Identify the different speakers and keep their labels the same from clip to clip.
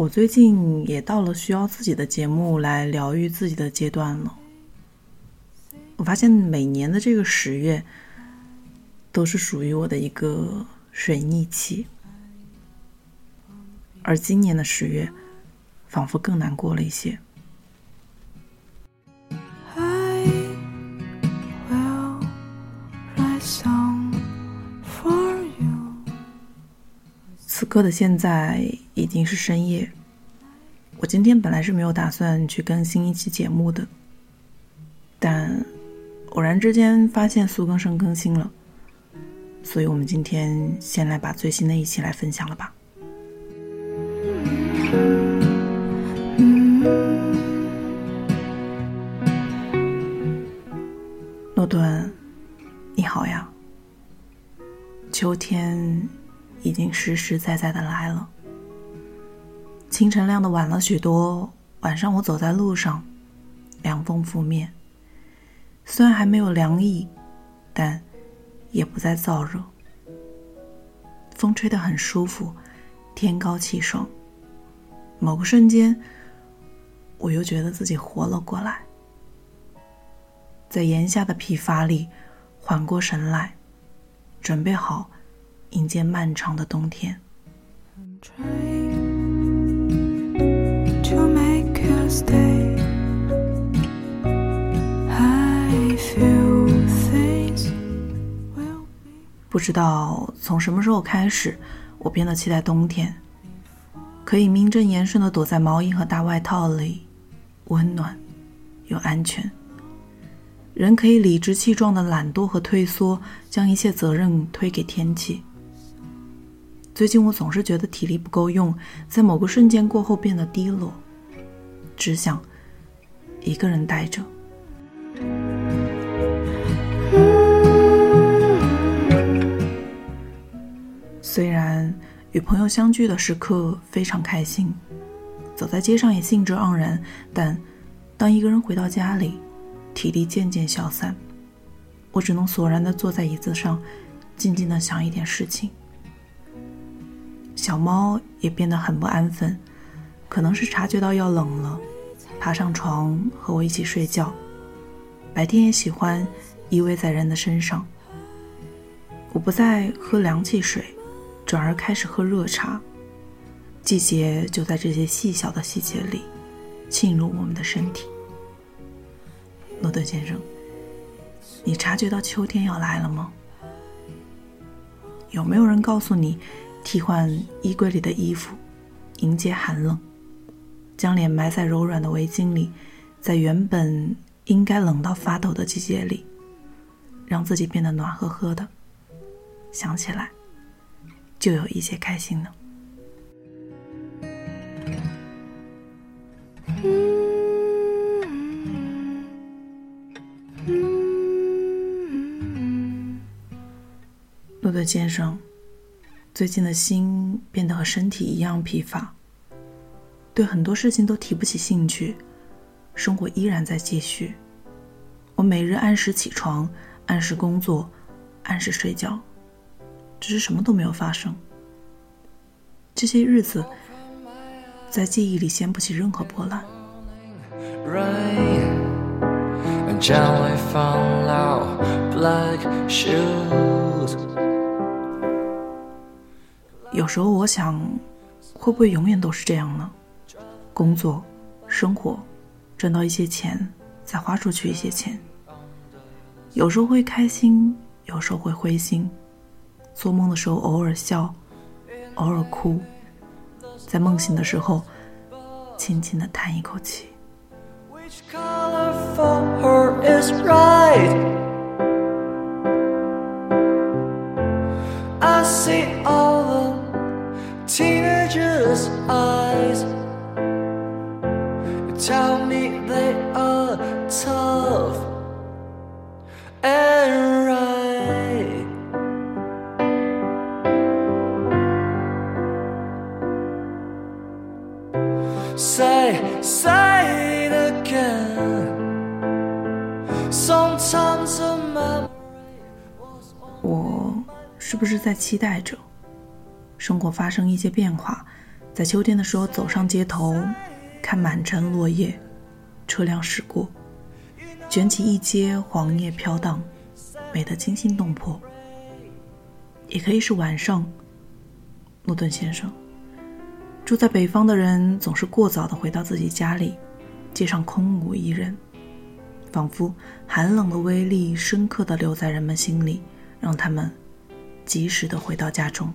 Speaker 1: 我最近也到了需要自己的节目来疗愈自己的阶段了。我发现每年的这个十月，都是属于我的一个水逆期，而今年的十月，仿佛更难过了一些。此刻的现在已经是深夜，我今天本来是没有打算去更新一期节目的，但偶然之间发现苏更生更新了，所以我们今天先来把最新的一期来分享了吧。经实实在在的来了。清晨亮的晚了许多，晚上我走在路上，凉风拂面。虽然还没有凉意，但也不再燥热。风吹得很舒服，天高气爽。某个瞬间，我又觉得自己活了过来，在炎夏的疲乏里缓过神来，准备好。迎接漫长的冬天。不知道从什么时候开始，我变得期待冬天，可以名正言顺的躲在毛衣和大外套里，温暖又安全。人可以理直气壮的懒惰和退缩，将一切责任推给天气。最近我总是觉得体力不够用，在某个瞬间过后变得低落，只想一个人待着。虽然与朋友相聚的时刻非常开心，走在街上也兴致盎然，但当一个人回到家里，体力渐渐消散，我只能索然的坐在椅子上，静静的想一点事情。小猫也变得很不安分，可能是察觉到要冷了，爬上床和我一起睡觉。白天也喜欢依偎在人的身上。我不再喝凉汽水，转而开始喝热茶。季节就在这些细小的细节里沁入我们的身体。诺顿先生，你察觉到秋天要来了吗？有没有人告诉你？替换衣柜里的衣服，迎接寒冷，将脸埋在柔软的围巾里，在原本应该冷到发抖的季节里，让自己变得暖和和的。想起来，就有一些开心呢。诺德先生。最近的心变得和身体一样疲乏，对很多事情都提不起兴趣，生活依然在继续。我每日按时起床，按时工作，按时睡觉，只是什么都没有发生。这些日子在记忆里掀不起任何波澜。有时候我想，会不会永远都是这样呢？工作、生活，赚到一些钱，再花出去一些钱。有时候会开心，有时候会灰心。做梦的时候偶尔笑，偶尔哭，在梦醒的时候，轻轻的叹一口气。我是不是在期待着？生活发生一些变化，在秋天的时候走上街头，看满城落叶，车辆驶过，卷起一街黄叶飘荡，美得惊心动魄。也可以是晚上，诺顿先生。住在北方的人总是过早的回到自己家里，街上空无一人，仿佛寒冷的威力深刻的留在人们心里，让他们及时的回到家中。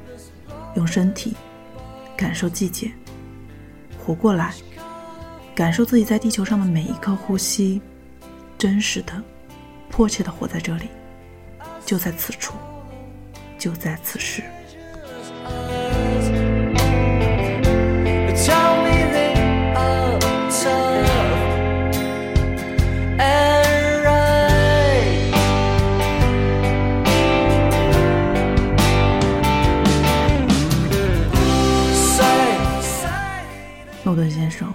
Speaker 1: 用身体感受季节，活过来，感受自己在地球上的每一刻呼吸，真实的、迫切的活在这里，就在此处，就在此时。诺顿先生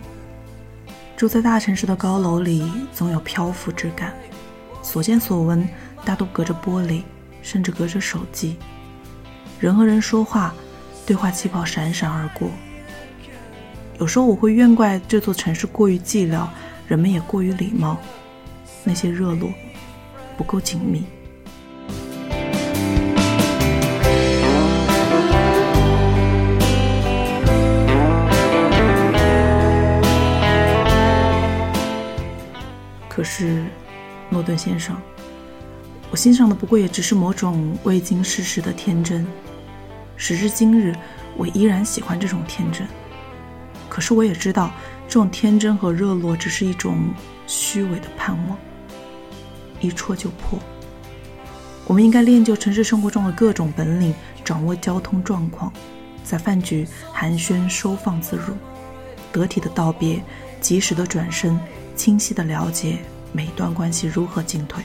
Speaker 1: 住在大城市的高楼里，总有漂浮之感。所见所闻大都隔着玻璃，甚至隔着手机。人和人说话，对话气泡闪闪而过。有时候我会怨怪这座城市过于寂寥，人们也过于礼貌，那些热络不够紧密。是，诺顿先生，我欣赏的不过也只是某种未经世事的天真。时至今日，我依然喜欢这种天真。可是我也知道，这种天真和热络只是一种虚伪的盼望，一戳就破。我们应该练就城市生活中的各种本领，掌握交通状况，在饭局寒暄收放自如，得体的道别，及时的转身。清晰的了解每一段关系如何进退，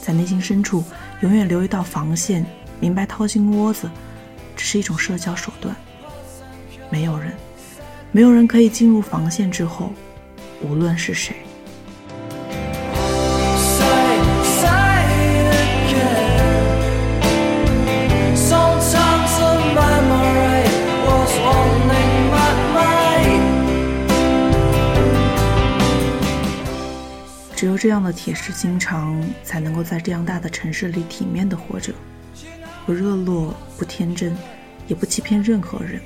Speaker 1: 在内心深处永远留一道防线，明白掏心窝子只是一种社交手段。没有人，没有人可以进入防线之后，无论是谁。只有这样的铁石心肠，才能够在这样大的城市里体面的活着，不热络，不天真，也不欺骗任何人。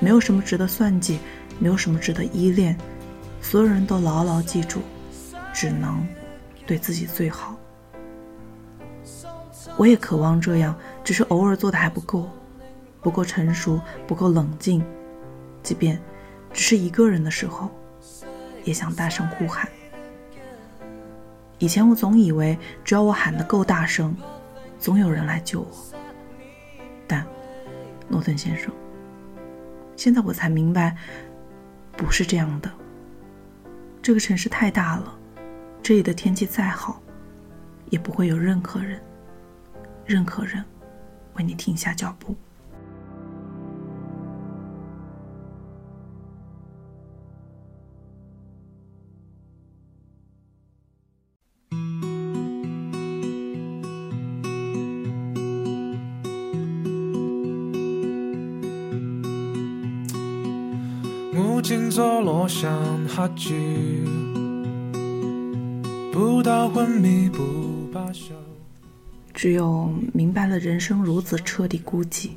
Speaker 1: 没有什么值得算计，没有什么值得依恋。所有人都牢牢记住，只能对自己最好。我也渴望这样，只是偶尔做的还不够，不够成熟，不够冷静。即便只是一个人的时候，也想大声呼喊。以前我总以为，只要我喊得够大声，总有人来救我。但，诺顿先生，现在我才明白，不是这样的。这个城市太大了，这里的天气再好，也不会有任何人，任何人为你停下脚步。只有明白了人生如此彻底孤寂，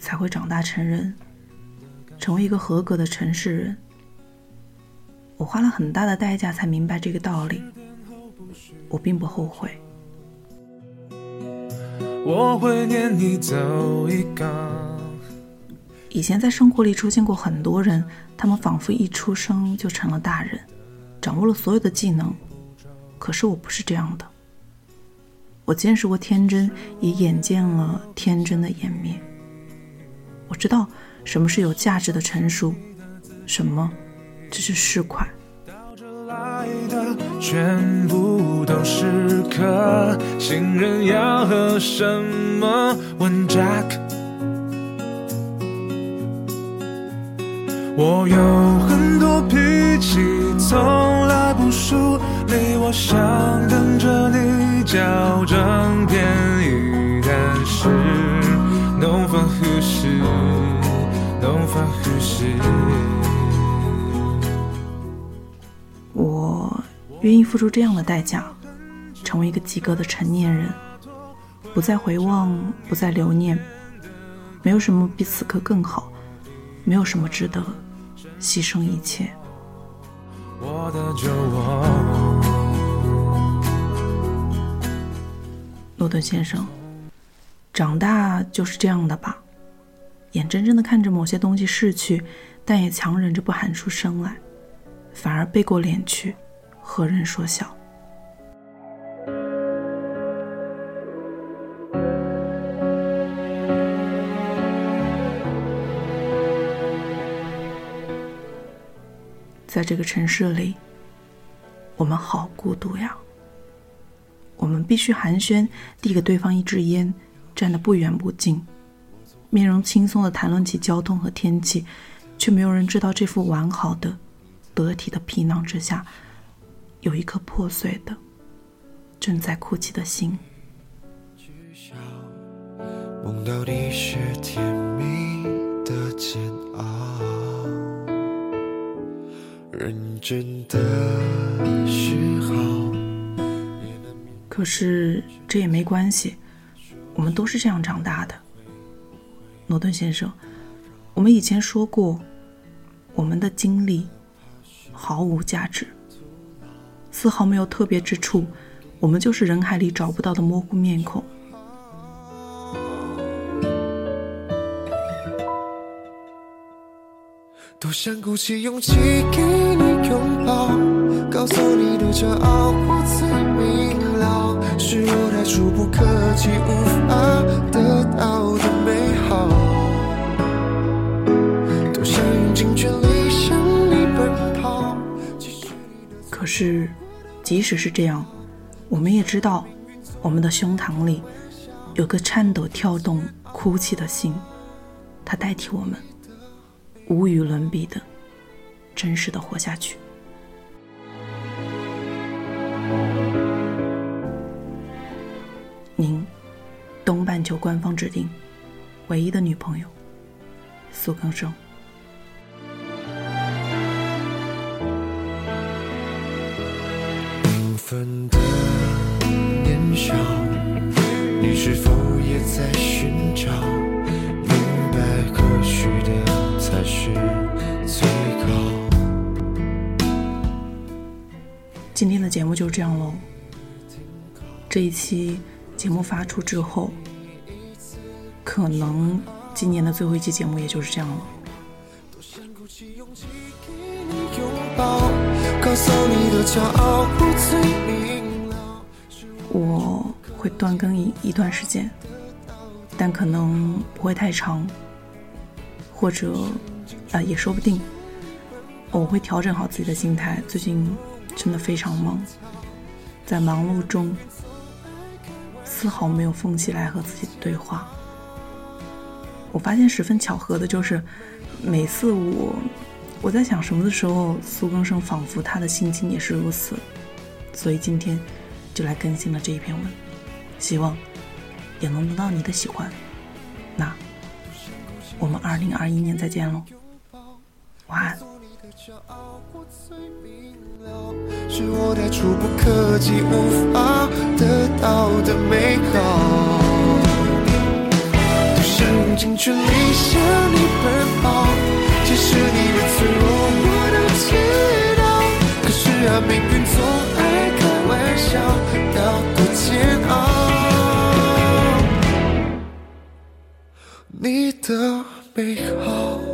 Speaker 1: 才会长大成人，成为一个合格的城市人。我花了很大的代价才明白这个道理，我并不后悔。我会念你走一岗。以前在生活里出现过很多人，他们仿佛一出生就成了大人，掌握了所有的技能。可是我不是这样的。我见识过天真，也眼见了天真的湮灭。我知道什么是有价值的成熟，什么只是市侩。
Speaker 2: 全部都是客，新人要喝什么？问 Jack。我有很多脾气，从来不输你。我想跟着你较真便宜，但是 no fun 呼吸，no fun 呼吸。
Speaker 1: 我愿意付出这样的代价，成为一个及格的成年人，不再回望，不再留念，没有什么比此刻更好，没有什么值得。牺牲一切。诺顿先生，长大就是这样的吧？眼睁睁的看着某些东西逝去，但也强忍着不喊出声来，反而背过脸去，和人说笑。在这个城市里，我们好孤独呀。我们必须寒暄，递给对方一支烟，站得不远不近，面容轻松地谈论起交通和天气，却没有人知道这副完好的、得体的皮囊之下，有一颗破碎的、正在哭泣的心。梦到你是甜蜜的煎熬。认真的时候。可是这也没关系，我们都是这样长大的。诺顿先生，我们以前说过，我们的经历毫无价值，丝毫没有特别之处，我们就是人海里找不到的模糊面孔。多想鼓起勇气给你拥抱，告诉你的骄傲我最明了，是我太触不可及，无法得到的美好。多想用尽全力向你奔跑。可是，即使是这样，我们也知道，我们的胸膛里有个颤抖、跳动、哭泣的心，它代替我们。无与伦比的，真实的活下去。您，东半球官方指定唯一的女朋友，苏更生。今天的节目就是这样喽。这一期节目发出之后，可能今年的最后一期节目也就是这样了。我会断更一一段时间，但可能不会太长。或者，啊，也说不定，我会调整好自己的心态。最近真的非常忙，在忙碌中，丝毫没有缝隙来和自己对话。我发现十分巧合的就是，每次我我在想什么的时候，苏更生仿佛他的心情也是如此。所以今天就来更新了这一篇文，希望也能得到你的喜欢。那。我们二零二一年再见喽，晚安。是我太触不可及，无法得到的美好。多想用尽全力向你奔跑，即使你的脆弱我都知道。可是啊，命运总爱开玩笑，要多煎熬。你的。背后。